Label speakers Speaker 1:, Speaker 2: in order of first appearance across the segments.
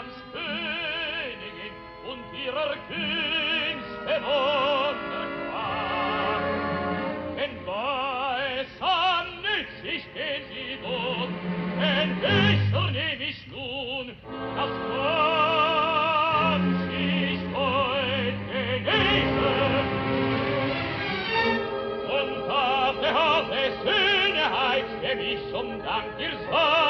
Speaker 1: Deutschlands Königin und ihrer Künste wunderbar. Denn weiß an weißer nützlich gehen sie wohl, denn Bücher nehm ich nun, das Glanz ich heute genieße. Und auf der Haut des Schönheits ich zum Dank dir sein,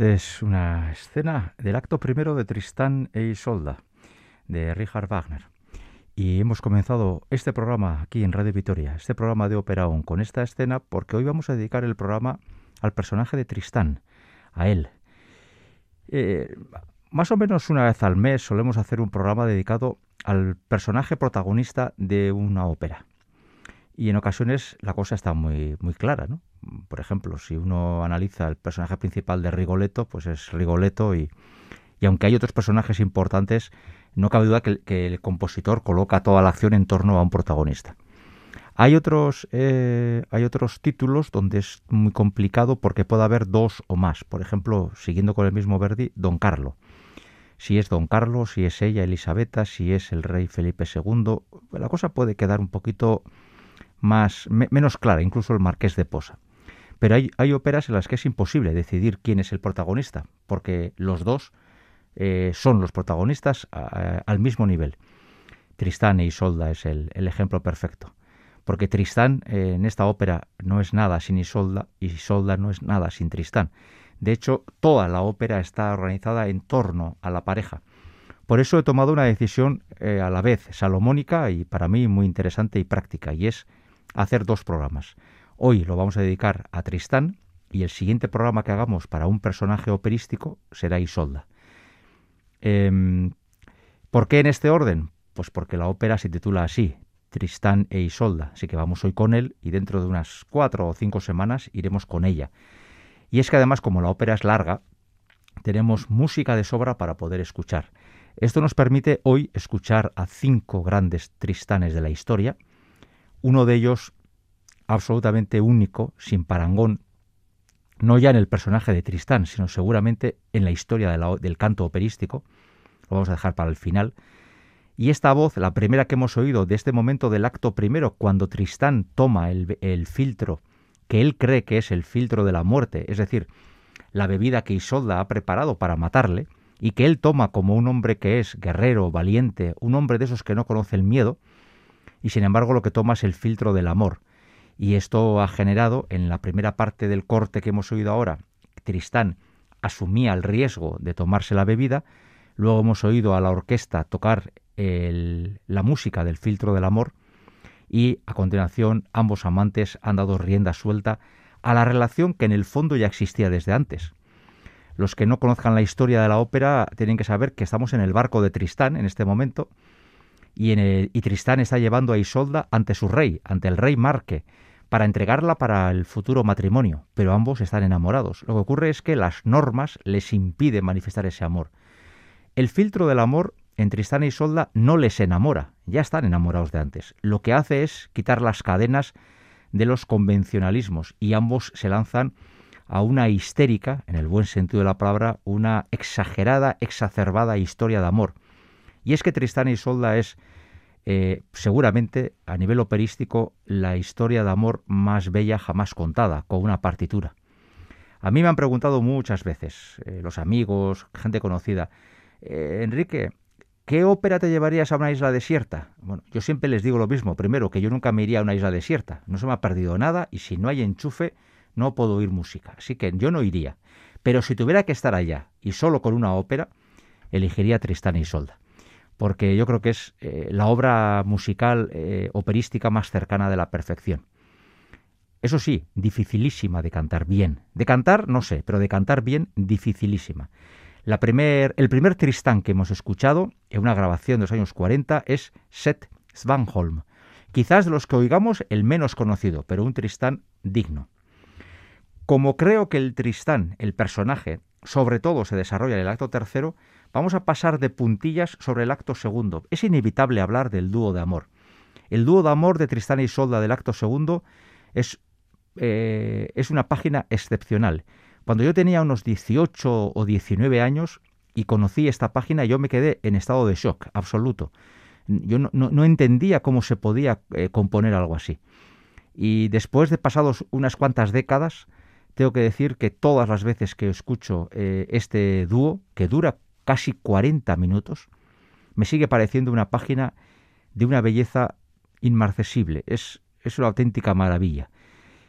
Speaker 2: Esta es una escena del acto primero de Tristán e Isolda, de Richard Wagner. Y hemos comenzado este programa aquí en Radio Vitoria, este programa de Ópera con esta escena porque hoy vamos a dedicar el programa al personaje de Tristán, a él. Eh, más o menos una vez al mes solemos hacer un programa dedicado al personaje protagonista de una ópera. Y en ocasiones la cosa está muy, muy clara, ¿no? Por ejemplo, si uno analiza el personaje principal de Rigoletto, pues es Rigoletto y, y aunque hay otros personajes importantes, no cabe duda que, el compositor coloca toda la acción en torno a un protagonista. Hay otros, eh, hay otros títulos donde es muy complicado porque puede haber dos o más. Por ejemplo, siguiendo con el mismo Verdi, Don Carlo. Si es Don Carlos, si es ella Elisabetta, si es el rey Felipe II, la cosa puede quedar un poquito más menos clara, incluso el Marqués de Posa. Pero hay, hay óperas en las que es imposible decidir quién es el protagonista, porque los dos eh, son los protagonistas al mismo nivel. Tristán e Isolda es el, ejemplo perfecto. Porque Tristán eh, en esta ópera no es nada sin Isolda y Isolda no es nada sin Tristán. De hecho, toda la ópera está organizada en torno a la pareja. Por eso he tomado una decisión eh, a la vez salomónica y para mí muy interesante y práctica, y es hacer dos programas. Hoy lo vamos a dedicar a Tristán y el siguiente programa que hagamos para un personaje operístico será Isolda. Em, ¿Por qué en este orden? Pues porque la ópera se titula así, Tristán e Isolda. Así que vamos hoy con él y dentro de unas cuatro o cinco semanas iremos con ella. Y es que además, como la ópera es larga, tenemos música de sobra para poder escuchar. Esto nos permite hoy escuchar a cinco grandes Tristanes de la historia, uno de ellos absolutamente único, sin parangón, no ya en el personaje de Tristán, sino seguramente en la historia del canto operístico. Lo vamos a dejar para el final. Y esta voz, la primera que hemos oído de este momento del acto primero, cuando Tristán toma el, el filtro que él cree que es el filtro de la muerte, es decir, la bebida que Isolda ha preparado para matarle, y que él toma como un hombre que es guerrero, valiente, un hombre de esos que no conoce el miedo, y sin embargo lo que toma es el filtro del amor, y esto ha generado, en la primera parte del corte que hemos oído ahora, Tristán asumía el riesgo de tomarse la bebida, luego hemos oído a la orquesta tocar la música del filtro del amor, y a continuación ambos amantes han dado rienda suelta a la relación que en el fondo ya existía desde antes. Los que no conozcan la historia de la ópera tienen que saber que estamos en el barco de Tristán en este momento y, en el, y Tristán está llevando a Isolda ante su rey, ante el rey Marque, para entregarla para el futuro matrimonio, pero ambos están enamorados. Lo que ocurre es que las normas les impiden manifestar ese amor. El filtro del amor en Tristán y e Solda no les enamora, ya están enamorados de antes. Lo que hace es quitar las cadenas de los convencionalismos y ambos se lanzan a una histérica, en el buen sentido de la palabra, una exagerada, exacerbada historia de amor. Y es que Tristán y e Solda es eh, seguramente a nivel operístico la historia de amor más bella jamás contada, con una partitura. A mí me han preguntado muchas veces, eh, los amigos, gente conocida, eh, Enrique, ¿qué ópera te llevarías a una isla desierta? Bueno, yo siempre les digo lo mismo. Primero, que yo nunca me iría a una isla desierta. No se me ha perdido nada y si no hay enchufe, no puedo oír música. Así que yo no iría. Pero si tuviera que estar allá y solo con una ópera, elegiría Tristán y Solda porque yo creo que es eh, la obra musical eh, operística más cercana de la perfección. Eso sí, dificilísima de cantar bien. De cantar, no sé, pero de cantar bien, dificilísima. La primer, el primer Tristán que hemos escuchado en una grabación de los años 40 es Seth Svanholm. Quizás de los que oigamos el menos conocido, pero un Tristán digno. Como creo que el Tristán, el personaje, sobre todo se desarrolla en el acto tercero, Vamos a pasar de puntillas sobre el acto segundo. Es inevitable hablar del dúo de amor. El dúo de amor de Tristán y Solda del acto segundo es, eh, es una página excepcional. Cuando yo tenía unos 18 o 19 años y conocí esta página, yo me quedé en estado de shock absoluto. Yo no, entendía cómo se podía eh, componer algo así. Y después de pasados unas cuantas décadas, tengo que decir que todas las veces que escucho eh, este dúo, que dura casi 40 minutos, me sigue pareciendo una página de una belleza inmarcesible. Es, es una auténtica maravilla.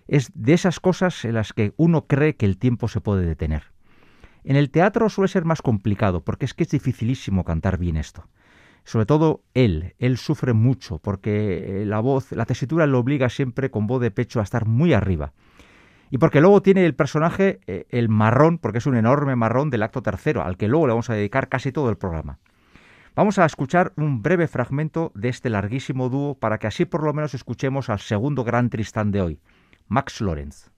Speaker 2: Es de esas cosas en las que uno cree que el tiempo se puede detener. En el teatro suele ser más complicado, porque es que es dificilísimo cantar bien esto. Sobre todo él, él sufre mucho, porque la voz, la tesitura le obliga siempre con voz de pecho a estar muy arriba. Y porque luego tiene el personaje, eh, el marrón, porque es un enorme marrón del acto tercero, al que luego le vamos a dedicar casi todo el programa. Vamos a escuchar un breve fragmento de este larguísimo dúo para que así por lo menos escuchemos al segundo gran Tristán de hoy, Max Lorenz.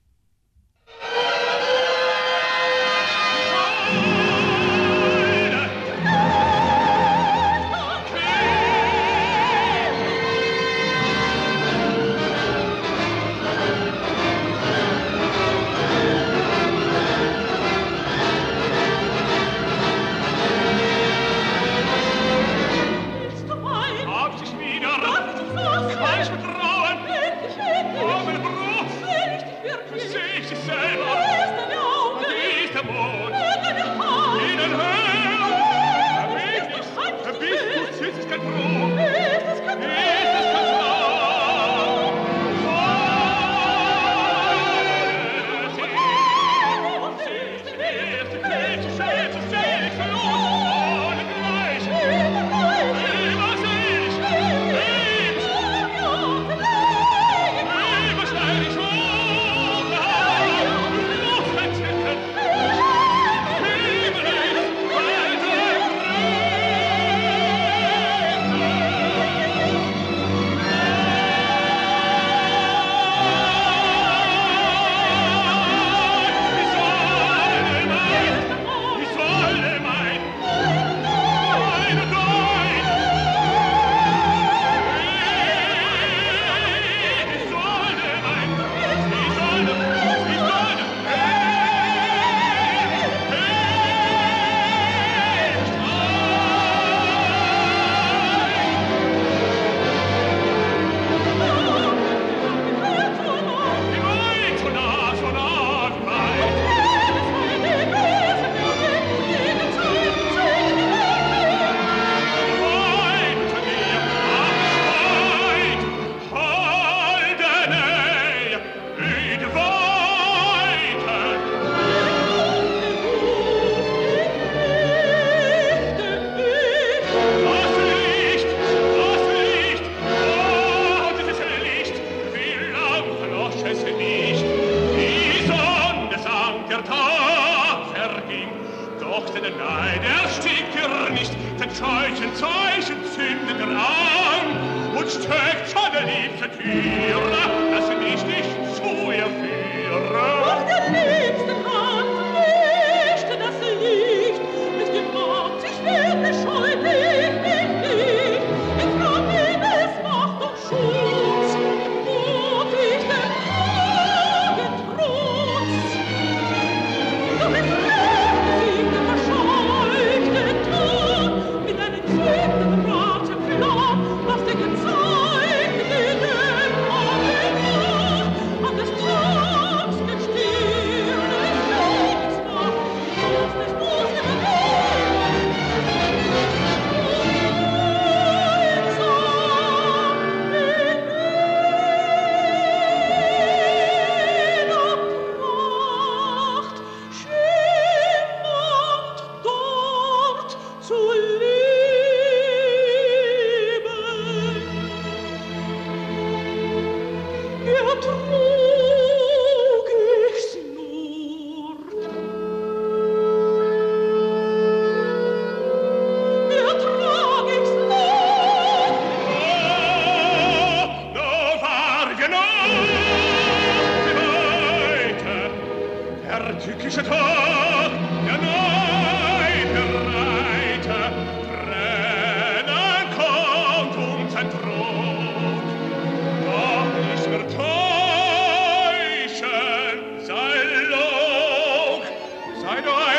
Speaker 3: liebste Tier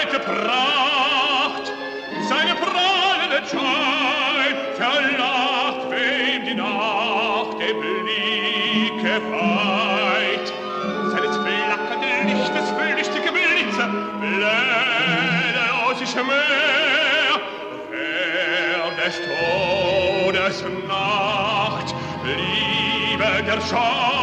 Speaker 3: breite Pracht, seine prahlende Schein verlacht, wem die Nacht der Blicke weiht. Seines flackernden Lichtes flüchtige Blitze blähen aus sich Meer, während des Todes Nacht, Liebe der Schein,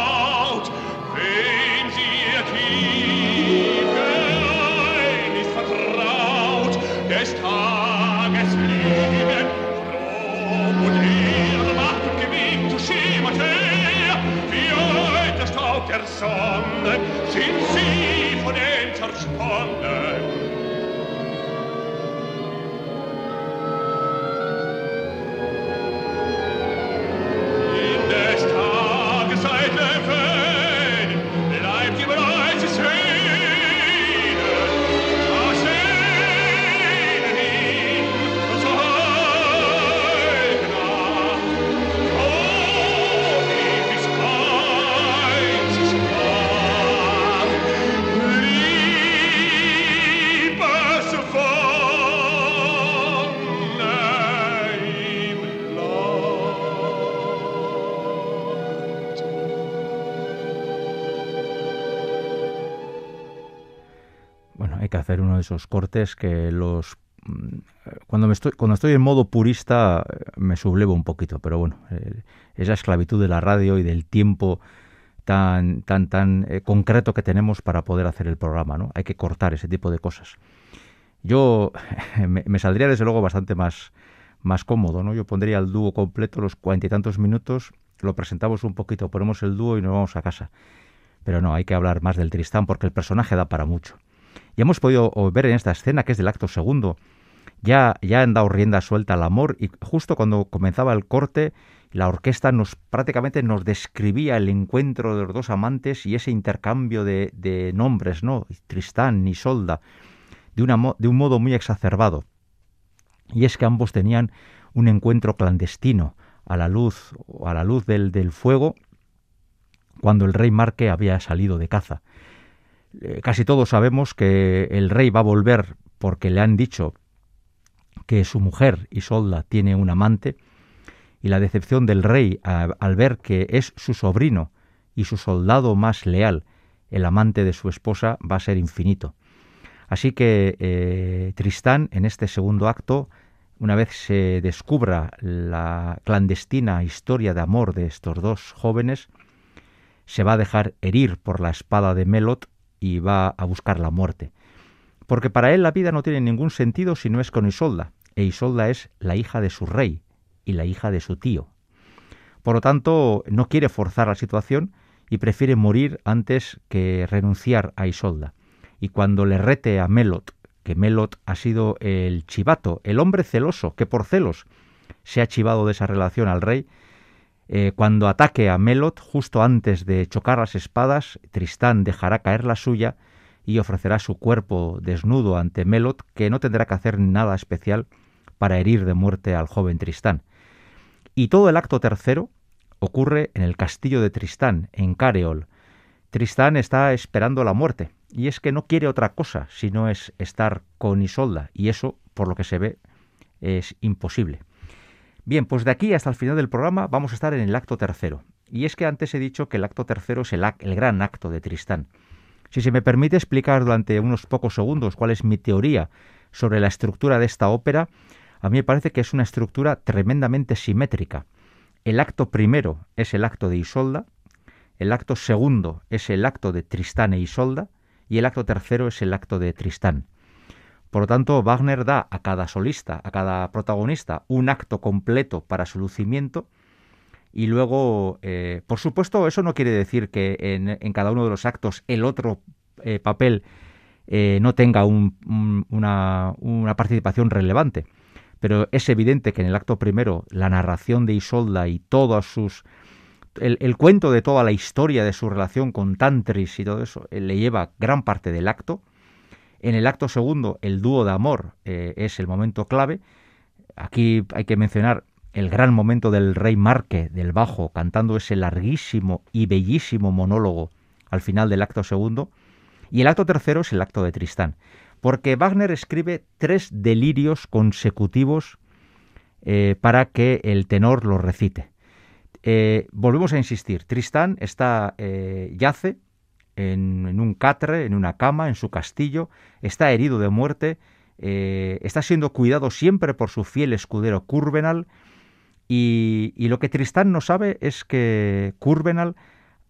Speaker 3: sonne sind sie von den zersponnen?
Speaker 2: Esos cortes que los mm, cuando me estoy cuando estoy en modo purista me sublevo un poquito, pero bueno, eh, esa esclavitud de la radio y del tiempo tan tan tan eh, concreto que tenemos para poder hacer el programa, ¿no? Hay que cortar ese tipo de cosas. Yo me, saldría desde luego bastante más más cómodo, ¿no? Yo pondría el dúo completo los cuarenta y tantos minutos, lo presentamos un poquito, ponemos el dúo y nos vamos a casa. Pero no, hay que hablar más del Tristán porque el personaje da para mucho. Y hemos podido ver en esta escena, que es del acto segundo, ya, ya han dado rienda suelta al amor y justo cuando comenzaba el corte, la orquesta nos prácticamente nos describía el encuentro de los dos amantes y ese intercambio de, nombres, ¿no? Tristán, Isolda, de, una, de un modo muy exacerbado. Y es que ambos tenían un encuentro clandestino a la luz, a la luz del, del fuego cuando el rey Marque había salido de caza. Eh, casi todos sabemos que el rey va a volver porque le han dicho que su mujer Isolda tiene un amante y la decepción del rey al ver que es su sobrino y su soldado más leal, el amante de su esposa, va a ser infinito. Así que eh, Tristán, en este segundo acto, una vez se descubra la clandestina historia de amor de estos dos jóvenes, se va a dejar herir por la espada de Melot y va a buscar la muerte. Porque para él la vida no tiene ningún sentido si no es con Isolda, e Isolda es la hija de su rey y la hija de su tío. Por lo tanto, no quiere forzar la situación y prefiere morir antes que renunciar a Isolda. Y cuando le rete a Melot, que Melot ha sido el chivato, el hombre celoso, que por celos se ha chivado de esa relación al rey, eh, cuando ataque a Melot, justo antes de chocar las espadas, Tristán dejará caer la suya y ofrecerá su cuerpo desnudo ante Melot, que no tendrá que hacer nada especial para herir de muerte al joven Tristán. Y todo el acto tercero ocurre en el castillo de Tristán, en Careol. Tristán está esperando la muerte, y es que no quiere otra cosa si no es estar con Isolda, y eso, por lo que se ve, es imposible. Bien, pues de aquí hasta el final del programa vamos a estar en el acto tercero. Y es que antes he dicho que el acto tercero es el, el gran acto de Tristán. Si se me permite explicar durante unos pocos segundos cuál es mi teoría sobre la estructura de esta ópera, a mí me parece que es una estructura tremendamente simétrica. El acto primero es el acto de Isolda, el acto segundo es el acto de Tristán e Isolda, y el acto tercero es el acto de Tristán. Por lo tanto, Wagner da a cada solista, a cada protagonista, un acto completo para su lucimiento y luego, eh, por supuesto, eso no quiere decir que en, cada uno de los actos el otro eh, papel eh, no tenga una, participación relevante. Pero es evidente que en el acto primero la narración de Isolda y todos sus... El, el cuento de toda la historia de su relación con Tantris y todo eso le lleva gran parte del acto en el acto segundo, el dúo de amor eh, es el momento clave. Aquí hay que mencionar el gran momento del rey Marque del bajo cantando ese larguísimo y bellísimo monólogo al final del acto segundo. Y el acto tercero es el acto de Tristán, porque Wagner escribe tres delirios consecutivos eh, para que el tenor los recite. Eh, volvemos a insistir, Tristán está yace en, un catre, en una cama, en su castillo, está herido de muerte, eh, está siendo cuidado siempre por su fiel escudero Curvenal, y, lo que Tristán no sabe es que Curvenal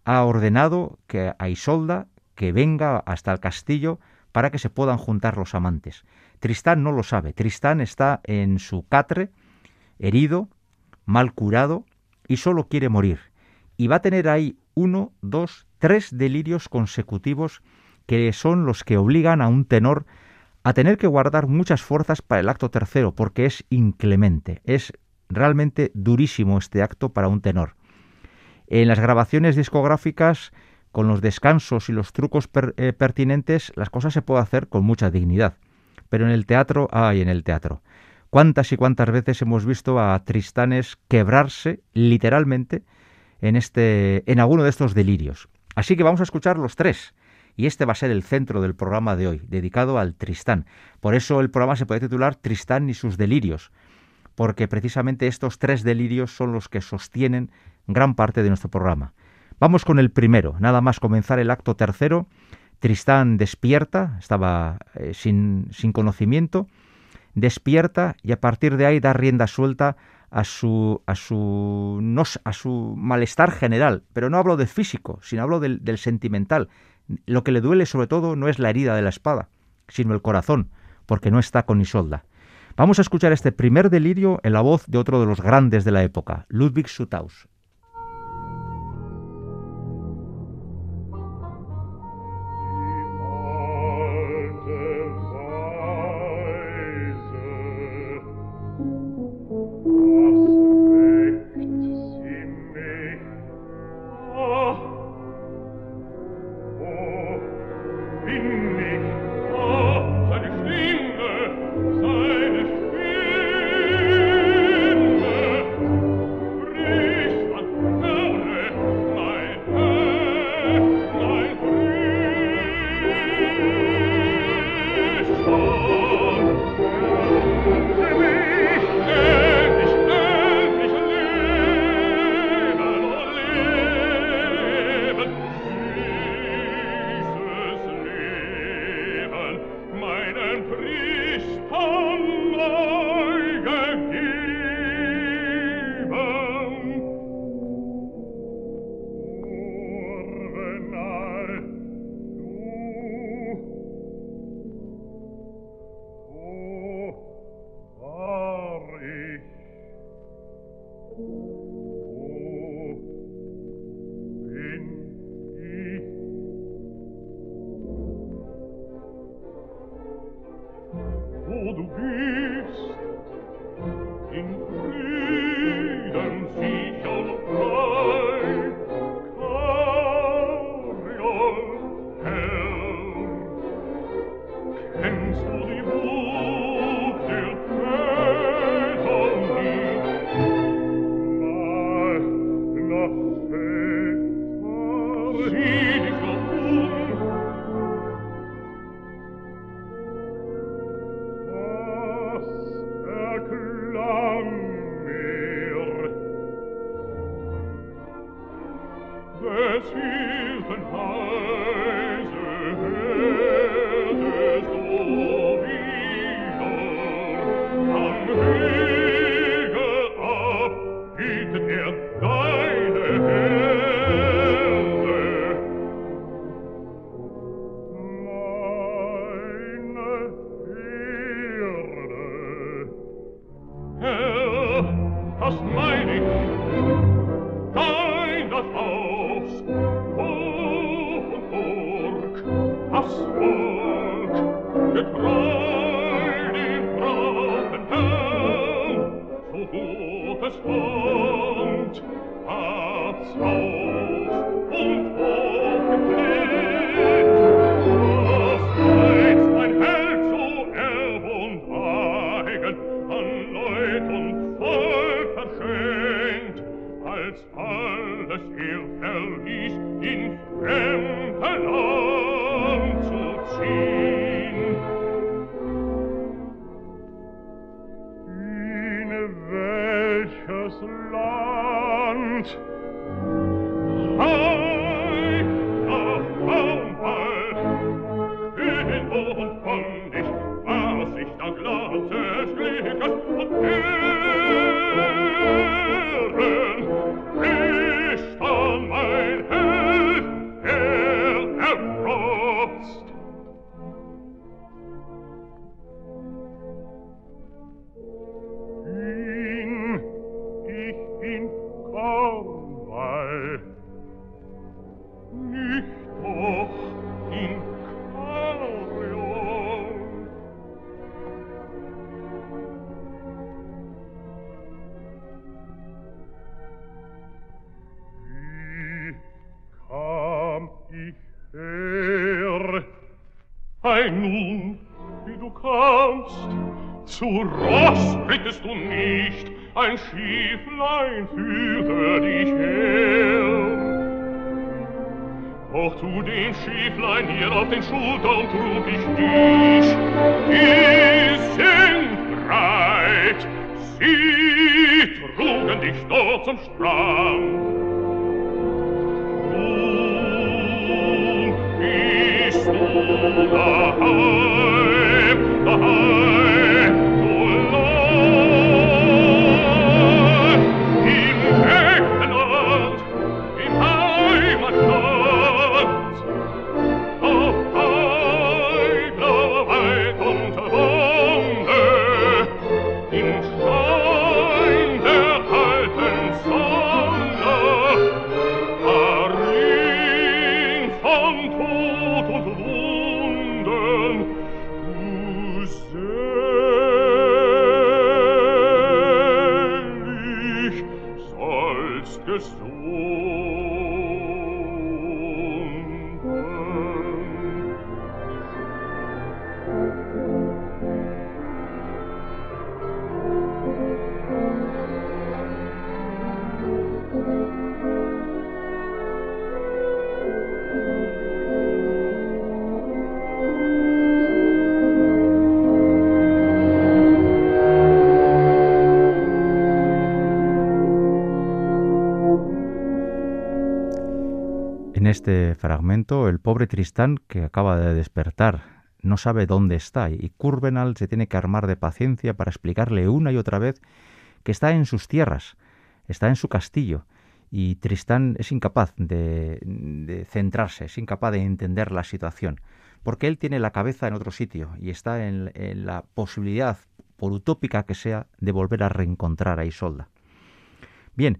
Speaker 2: ha ordenado que a Isolda que venga hasta el castillo para que se puedan juntar los amantes. Tristán no lo sabe. Tristán está en su catre, herido, mal curado, y solo quiere morir. Y va a tener ahí uno, dos, tres delirios consecutivos
Speaker 3: que son los que obligan a un tenor a tener que guardar muchas fuerzas para el acto tercero, porque es inclemente, es realmente durísimo este acto para un tenor. En las grabaciones discográficas, con los descansos y los trucos eh, pertinentes, las cosas se pueden hacer con mucha dignidad. Pero en el teatro, ay, en el teatro. ¿Cuántas y cuántas veces hemos visto a Tristanes quebrarse literalmente en este en alguno de estos delirios? Así que vamos a escuchar los tres y este va a ser el centro del programa de hoy, dedicado al Tristán. Por eso el programa se puede titular Tristán y sus delirios, porque precisamente estos tres delirios son los que sostienen gran parte de nuestro programa. Vamos con el primero, nada más comenzar el acto tercero. Tristán despierta, estaba eh, sin, sin conocimiento, despierta y a partir de ahí da rienda suelta a su, a su, no, a su malestar general, pero no hablo de físico, sino hablo del, del sentimental, lo que le duele sobre todo no es la herida de la espada, sino el corazón, porque no está con Isolda. Vamos a escuchar este primer delirio en la voz de otro de los grandes de la época, Ludwig Sutaus. Land. Nein, führe dich her. Auch zu den Schifflein hier auf den Schultern trug ich dich. Die sind breit, sie trugen dich dort zum Strand.
Speaker 2: Fragmento, el pobre Tristán, que acaba de despertar, no sabe dónde está y Curvenal se tiene que armar de paciencia para explicarle una y otra vez que está en sus tierras, está en su castillo, y Tristán es incapaz de, centrarse, es incapaz de entender la situación, porque él tiene la cabeza en otro sitio y está en, en la posibilidad, por utópica que sea, de volver a reencontrar a Isolda. Bien,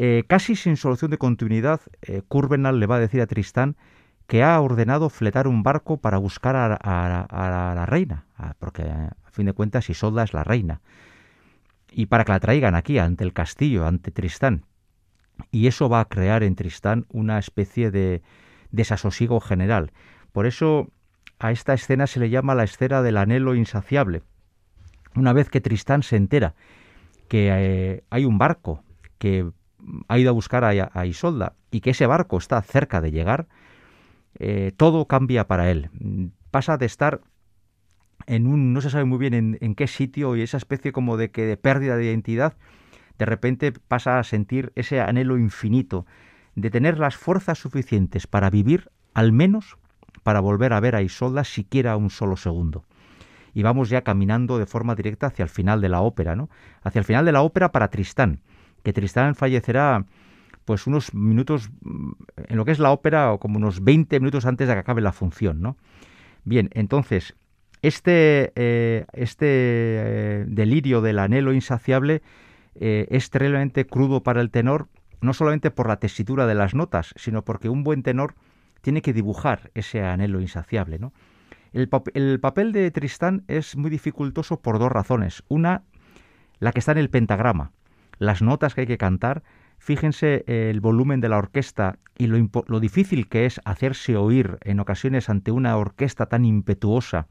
Speaker 2: eh, casi sin solución de continuidad, eh, Curvenal le va a decir a Tristán que ha ordenado fletar un barco para buscar a, la reina, porque a fin de cuentas Isolda es la reina, y para que la traigan aquí, ante el castillo, ante Tristán. Y eso va a crear en Tristán una especie de desasosiego general. Por eso a esta escena se le llama la escena del anhelo insaciable. Una vez que Tristán se entera que eh, hay un barco que ha ido a buscar a, Isolda y que ese barco está cerca de llegar, eh, todo cambia para él. Pasa de estar en un, no se sabe muy bien en, en qué sitio y esa especie como de que de pérdida de identidad, de repente pasa a sentir ese anhelo infinito de tener las fuerzas suficientes para vivir, al menos para volver a ver a Isolda siquiera un solo segundo. Y vamos ya caminando de forma directa hacia el final de la ópera, ¿no? Hacia el final de la ópera para Tristán, que Tristán fallecerá pues unos minutos en lo que es la ópera o como unos 20 minutos antes de que acabe la función, ¿no? Bien, entonces este, eh, este eh, delirio del anhelo insaciable eh, es terriblemente crudo para el tenor, no solamente por la tesitura de las notas, sino porque un buen tenor tiene que dibujar ese anhelo insaciable, ¿no? El papel de Tristán es muy dificultoso por dos razones. Una, la que está en el pentagrama. Las notas que hay que cantar, fíjense eh, el volumen de la orquesta y lo, difícil que es hacerse oír en ocasiones ante una orquesta tan impetuosa,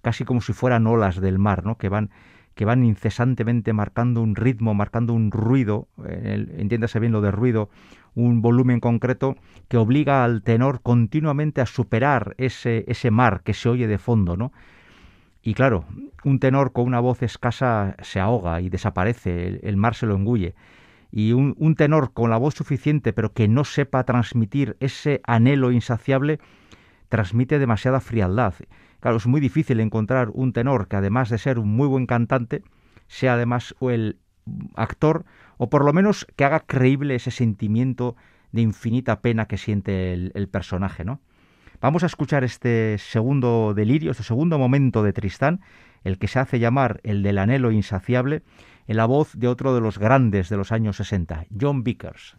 Speaker 2: casi como si fueran olas del mar, ¿no? que van que van incesantemente marcando un ritmo, marcando un ruido, entiéndase bien lo de ruido, un volumen concreto que obliga al tenor continuamente a superar ese, ese mar que se oye de fondo, ¿no? Y claro, un tenor con una voz escasa se ahoga y desaparece, el, mar se lo engulle. Y un, tenor con la voz suficiente, pero que no sepa transmitir ese anhelo insaciable, transmite demasiada frialdad. Claro, es muy difícil encontrar un tenor que además de ser un muy buen cantante, sea además el actor, o por lo menos que haga creíble ese sentimiento de infinita pena que siente el, el personaje, ¿no? Vamos a escuchar este segundo delirio, este segundo momento de Tristán, el que se hace llamar el del anhelo insaciable, en la voz de otro de los grandes de los años 60, John Vickers.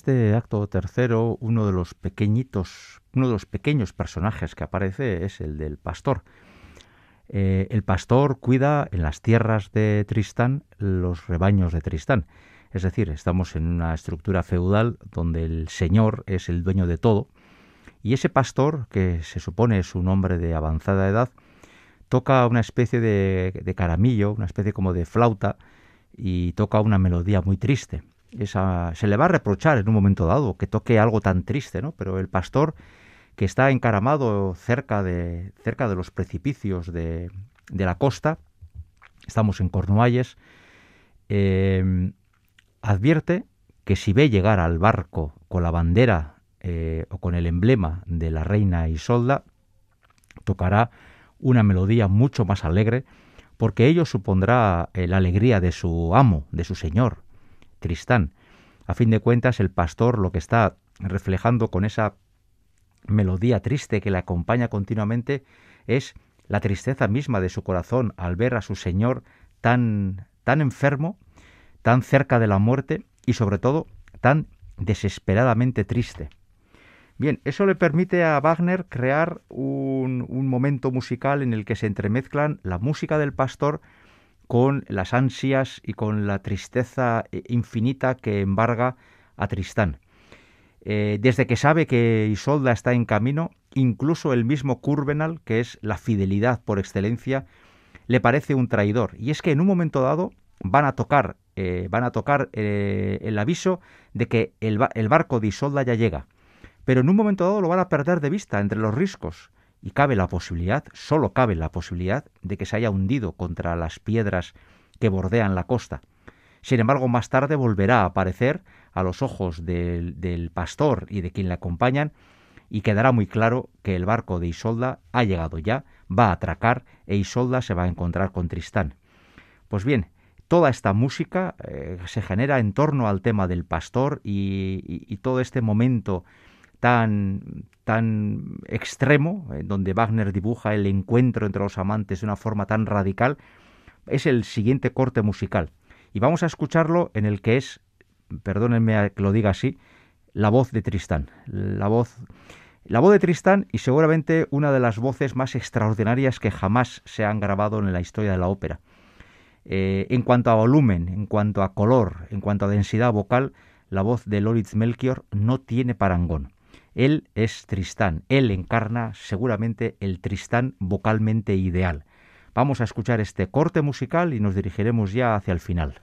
Speaker 2: Este acto tercero, uno de los pequeñitos, uno de los pequeños personajes que aparece es el del pastor. Eh, el pastor cuida en las tierras de Tristán los rebaños de Tristán. Es decir, estamos en una estructura feudal donde el señor es el dueño de todo y ese pastor, que se supone es un hombre de avanzada edad, toca una especie de, de caramillo, una especie como de flauta y toca una melodía muy triste. Se le va a reprochar en un momento dado que toque algo tan triste, ¿no? Pero el pastor que está encaramado cerca de, cerca de los precipicios de, de la costa, estamos en Cornualles, eh, advierte que si ve llegar al barco con la bandera eh, o con el emblema de la reina Isolda, tocará una melodía mucho más alegre, porque ello supondrá eh, la alegría de su amo, de su señor, Tristán. A fin de cuentas, el pastor lo que está reflejando con esa melodía triste que le acompaña continuamente es la tristeza misma de su corazón al ver a su señor tan tan enfermo, tan cerca de la muerte y sobre todo tan desesperadamente triste. Bien, eso le permite a Wagner crear un, un, momento musical en el que se entremezclan la música del pastor con las ansias y con la tristeza eh, infinita que embarga a Tristán. Eh, desde que sabe que Isolda está en camino, incluso el mismo Curvenal, que es la fidelidad por excelencia, le parece un traidor. Y es que en un momento dado van a tocar, eh, van a tocar el aviso de que el, el, barco de Isolda ya llega. Pero en un momento dado lo van a perder de vista entre los riscos. Y cabe la posibilidad, solo cabe la posibilidad, de que se haya hundido contra las piedras que bordean la costa. Sin embargo, más tarde volverá a aparecer a los ojos del, del pastor y de quien le acompañan y quedará muy claro que el barco de Isolda ha llegado ya, va a atracar e Isolda se va a encontrar con Tristán. Pues bien, toda esta música eh, se genera en torno al tema del pastor y, todo este momento tan, extremo, en donde Wagner dibuja el encuentro entre los amantes de una forma tan radical, es el siguiente corte musical. Y vamos a escucharlo en el que es, perdónenme que lo diga así, la voz de Tristán. La voz, la voz de Tristán y seguramente una de las voces más extraordinarias que jamás se han grabado en la historia de la ópera. Eh, en cuanto a volumen, en cuanto a color, en cuanto a densidad vocal, la voz de Loritz Melchior no tiene parangón. Él es Tristán, él encarna seguramente el Tristán vocalmente ideal. Vamos a escuchar este corte musical y nos dirigiremos ya hacia el final.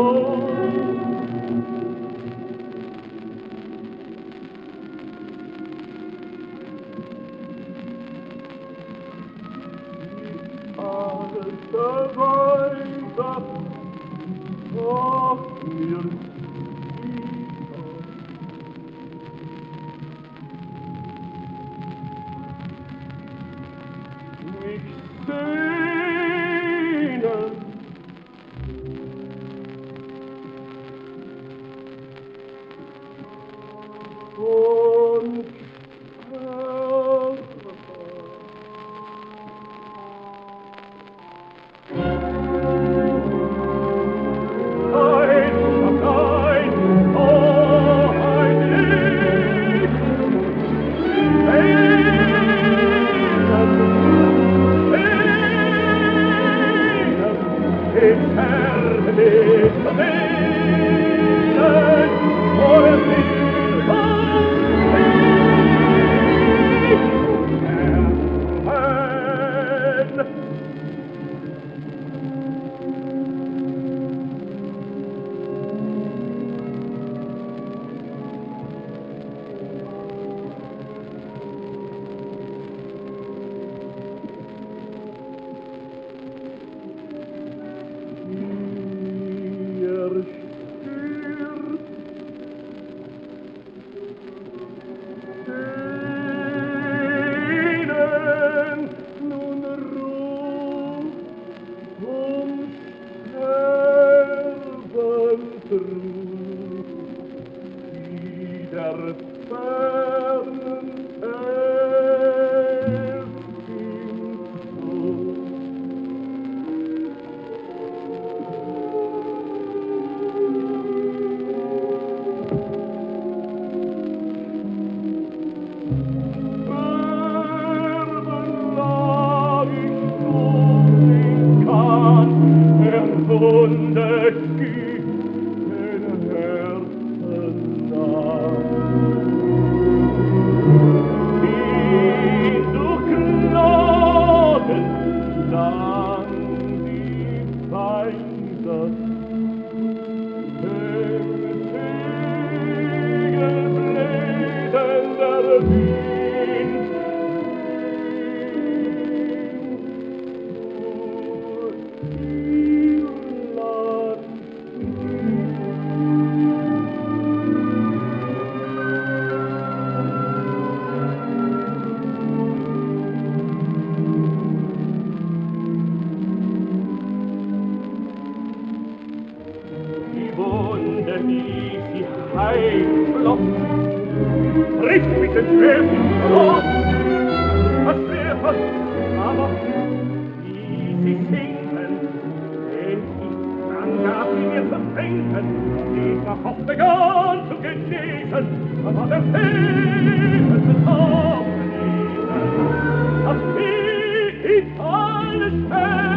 Speaker 1: ein Block. Brich mit den Schwerten los, was wir fast, aber wie sie sinken, wenn ich kann gab sie mir zu trinken, ich war auch begann zu genießen, aber der Fehlen ist auch genießen, dass ich alles fällt,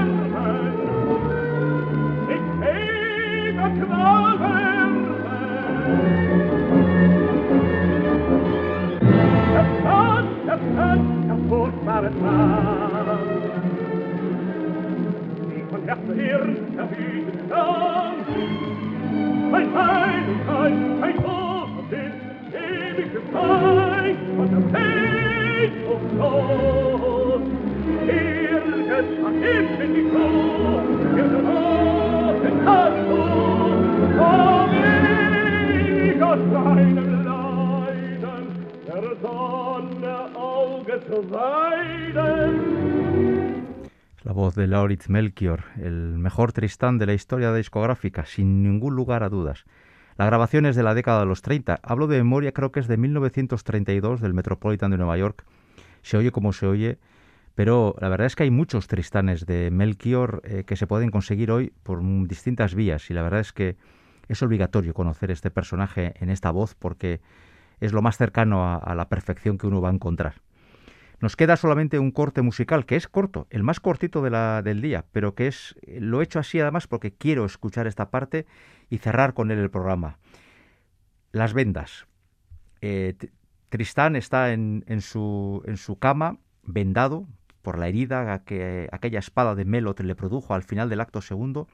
Speaker 1: de Lauritz Melchior, el mejor Tristán de la historia discográfica, sin ningún lugar a dudas.
Speaker 2: La grabación es de la década de los 30. Hablo de memoria, creo que es de 1932 del Metropolitan de Nueva York. Se oye como se oye, pero la verdad es que hay muchos Tristanes de Melchior eh, que se pueden conseguir hoy por distintas vías y la verdad es que es obligatorio conocer este personaje en esta voz porque es lo más cercano a la perfección que uno va a encontrar. Nos queda solamente un corte musical, que es corto, el más cortito de la, del día, pero que es, lo he hecho así además porque quiero escuchar esta parte y cerrar con él el programa. Las vendas. Eh, Tristán está en su cama, vendado por la herida que aquella espada de Melot le produjo al final del acto segundo,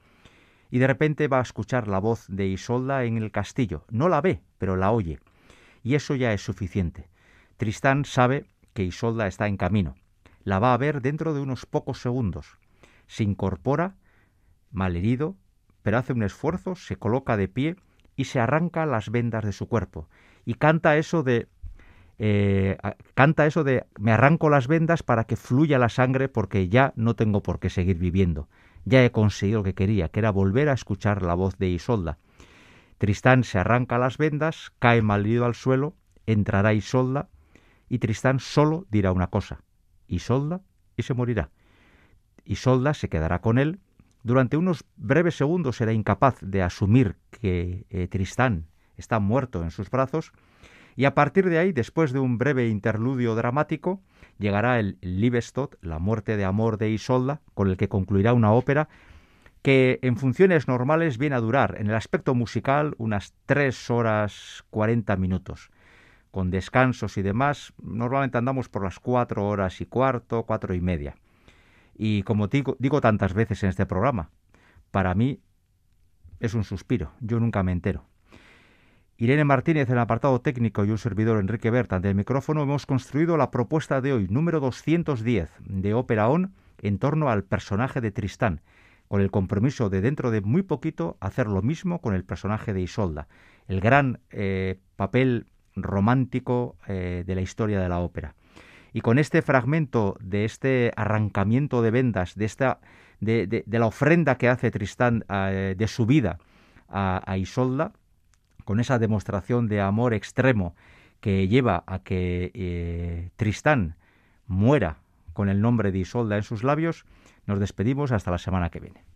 Speaker 2: y de repente va a escuchar la voz de Isolda en el castillo. No la ve, pero la oye. Y eso ya es suficiente. Tristán sabe que Isolda está en camino. La va a ver dentro de unos pocos segundos. Se incorpora, malherido, pero hace un esfuerzo, se coloca de pie y se arranca las vendas de su cuerpo. Y canta eso de eh, canta eso de me arranco las vendas para que fluya la sangre porque ya no tengo por qué seguir viviendo. Ya he conseguido lo que quería, que era volver a escuchar la voz de Isolda. Tristán se arranca las vendas, cae malherido al suelo, entrará Isolda, y Tristán solo dirá una cosa, Isolda, y se morirá. Isolda se quedará con él. Durante unos breves segundos será incapaz de asumir que eh, Tristán está muerto en sus brazos, y a partir de ahí, después de un breve interludio dramático, llegará el Libestot, la muerte de amor de Isolda, con el que concluirá una ópera que en funciones normales viene a durar, en el aspecto musical, unas tres horas cuarenta minutos con descansos y demás, normalmente andamos por las cuatro horas y cuarto, cuatro y media. Y como digo, tantas veces en este programa, para mí es un suspiro, yo nunca me entero. Irene Martínez en el apartado técnico y un servidor Enrique Bertan del micrófono hemos construido la propuesta de hoy, número 210 de Ópera On, en torno al personaje de Tristán, con el compromiso de dentro de muy poquito hacer lo mismo con el personaje de Isolda, el gran eh, papel romántico eh, de la historia de la ópera. Y con este fragmento de este arrancamiento de vendas, de, esta, de, la ofrenda que hace Tristán eh, de su vida a, Isolda, con esa demostración de amor extremo que lleva a que eh, Tristán muera con el nombre de Isolda en sus labios, nos despedimos hasta la semana que viene.